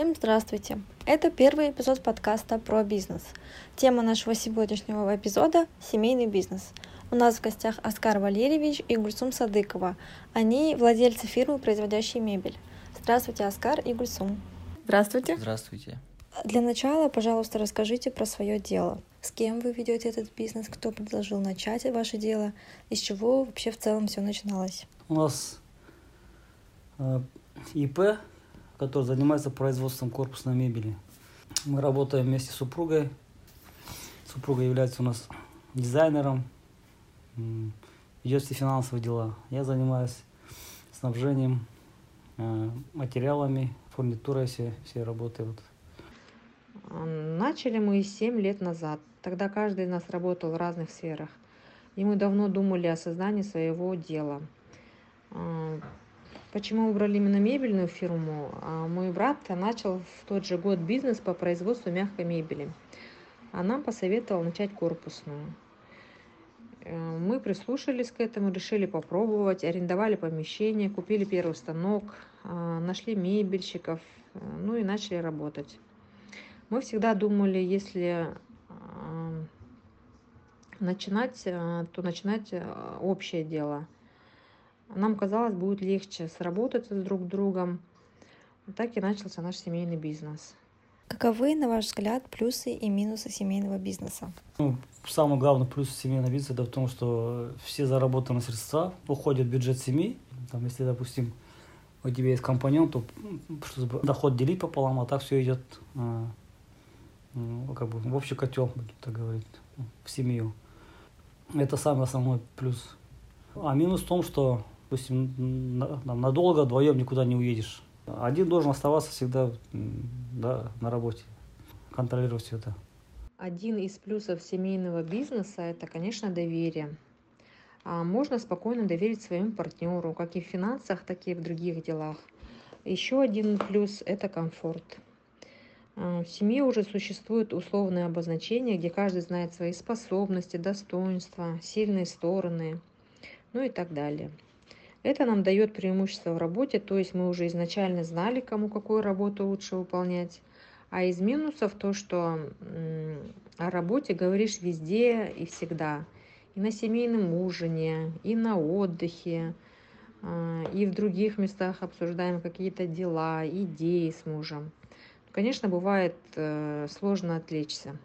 Всем здравствуйте! Это первый эпизод подкаста про бизнес. Тема нашего сегодняшнего эпизода – семейный бизнес. У нас в гостях Оскар Валерьевич и Гульсум Садыкова. Они владельцы фирмы, производящей мебель. Здравствуйте, Оскар и Гульсум. Здравствуйте. Здравствуйте. Для начала, пожалуйста, расскажите про свое дело. С кем вы ведете этот бизнес, кто предложил начать ваше дело, из чего вообще в целом все начиналось? У нас э, ИП, который занимается производством корпусной мебели. Мы работаем вместе с супругой. Супруга является у нас дизайнером, ведет все финансовые дела. Я занимаюсь снабжением, э, материалами, фурнитурой, все, все работы. Вот. Начали мы 7 лет назад. Тогда каждый из нас работал в разных сферах. И мы давно думали о создании своего дела. Почему выбрали именно мебельную фирму? А, мой брат начал в тот же год бизнес по производству мягкой мебели. А нам посоветовал начать корпусную. Э, мы прислушались к этому, решили попробовать, арендовали помещение, купили первый станок, а, нашли мебельщиков, э, ну и начали работать. Мы всегда думали, если начинать, то начинать общее дело. Нам казалось, будет легче сработаться с друг другом. Так и начался наш семейный бизнес. Каковы, на ваш взгляд, плюсы и минусы семейного бизнеса? Ну, самый главный плюс семейного бизнеса это в том, что все заработанные средства уходят в бюджет семьи. Там, если, допустим, у тебя есть компаньон, то доход делить пополам, а так все идет ну, как бы в общий котел, так говорить, в семью. Это самый основной плюс. А минус в том, что, допустим, надолго вдвоем никуда не уедешь. Один должен оставаться всегда да, на работе, контролировать все это. Один из плюсов семейного бизнеса – это, конечно, доверие. А можно спокойно доверить своему партнеру, как и в финансах, так и в других делах. Еще один плюс – это комфорт. А, в семье уже существует условное обозначение, где каждый знает свои способности, достоинства, сильные стороны, ну и так далее. Это нам дает преимущество в работе, то есть мы уже изначально знали, кому какую работу лучше выполнять. А из минусов то, что о работе говоришь везде и всегда. И на семейном ужине, и на отдыхе, а, и в других местах обсуждаем какие-то дела, идеи с мужем конечно, бывает э, сложно отвлечься.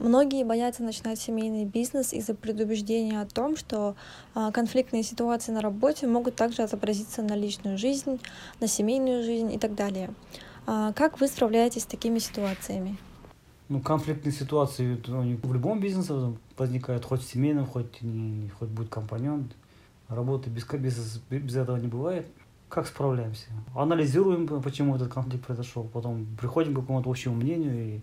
Многие боятся начинать семейный бизнес из-за предубеждения о том, что а, конфликтные ситуации на работе могут также отобразиться на личную жизнь, на семейную жизнь и так далее. А, как вы справляетесь с такими ситуациями? Ну, конфликтные ситуации они в любом бизнесе возникают, хоть в семейном, хоть, хоть будет компаньон. Работы без, без, без этого не бывает как справляемся. Анализируем, почему этот конфликт произошел, потом приходим к какому-то общему мнению. И,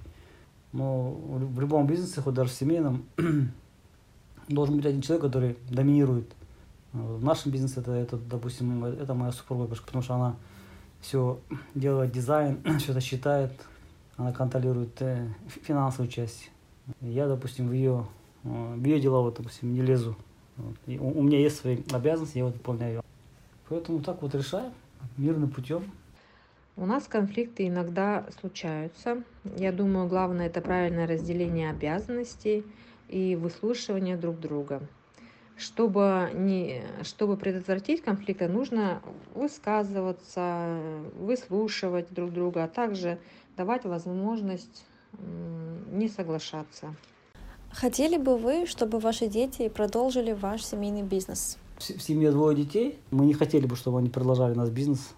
но в любом бизнесе, хоть даже в семейном, должен быть один человек, который доминирует. В нашем бизнесе это, это допустим, это моя супруга, потому что она все делает дизайн, все это считает, она контролирует э, финансовую часть. Я, допустим, в ее, э, в ее дела, вот, допустим, не лезу. Вот. И у, у меня есть свои обязанности, я вот выполняю. Поэтому так вот решаем мирным путем. У нас конфликты иногда случаются. Я думаю, главное это правильное разделение обязанностей и выслушивание друг друга. Чтобы, не, чтобы предотвратить конфликты, нужно высказываться, выслушивать друг друга, а также давать возможность не соглашаться. Хотели бы вы, чтобы ваши дети продолжили ваш семейный бизнес? в семье двое детей. Мы не хотели бы, чтобы они продолжали наш бизнес,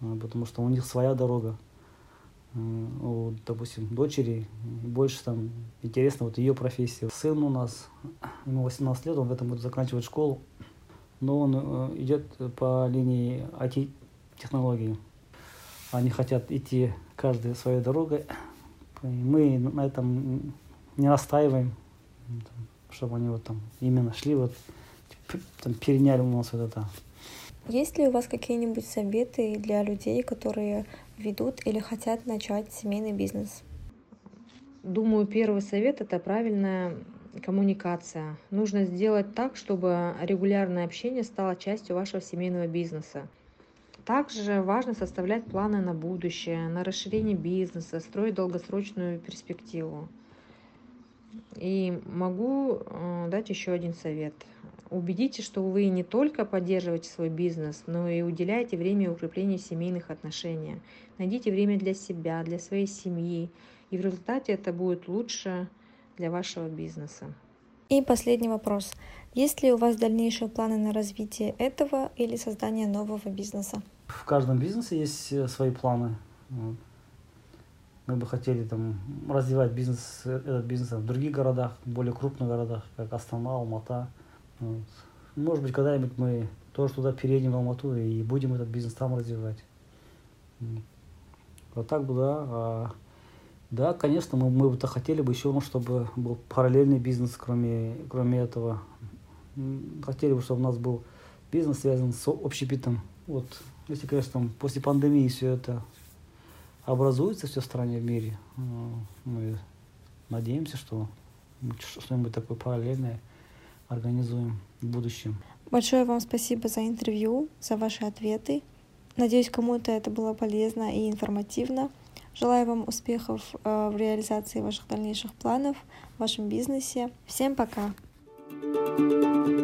потому что у них своя дорога. А, у, допустим, дочери больше там интересно вот ее профессия. Сын у нас, ему 18 лет, он в этом году заканчивает школу, но он э, идет по линии IT-технологии. Они хотят идти каждой своей дорогой. Мы на этом не настаиваем, чтобы они вот там именно шли вот там, переняли у нас вот это. Есть ли у вас какие-нибудь советы для людей, которые ведут или хотят начать семейный бизнес? Думаю, первый совет – это правильная коммуникация. Нужно сделать так, чтобы регулярное общение стало частью вашего семейного бизнеса. Также важно составлять планы на будущее, на расширение бизнеса, строить долгосрочную перспективу. И могу э, дать еще один совет. Убедитесь, что вы не только поддерживаете свой бизнес, но и уделяете время укреплению семейных отношений. Найдите время для себя, для своей семьи, и в результате это будет лучше для вашего бизнеса. И последний вопрос. Есть ли у вас дальнейшие планы на развитие этого или создание нового бизнеса? В каждом бизнесе есть э, свои планы. Мы бы хотели там развивать бизнес, этот бизнес в других городах, более крупных городах, как Астана, Алмата. Вот. Может быть, когда-нибудь мы тоже туда переедем в Алмату и будем этот бизнес там развивать. Вот так бы, да. А, да, конечно, мы, мы бы хотели бы еще, чтобы был параллельный бизнес, кроме, кроме этого. Хотели бы, чтобы у нас был бизнес связан с общепитом. Вот, если, конечно, там, после пандемии все это образуется все в стране, в мире. Ну, мы надеемся, что что-нибудь такое параллельное организуем в будущем. Большое вам спасибо за интервью, за ваши ответы. Надеюсь, кому-то это было полезно и информативно. Желаю вам успехов э, в реализации ваших дальнейших планов в вашем бизнесе. Всем пока! thank you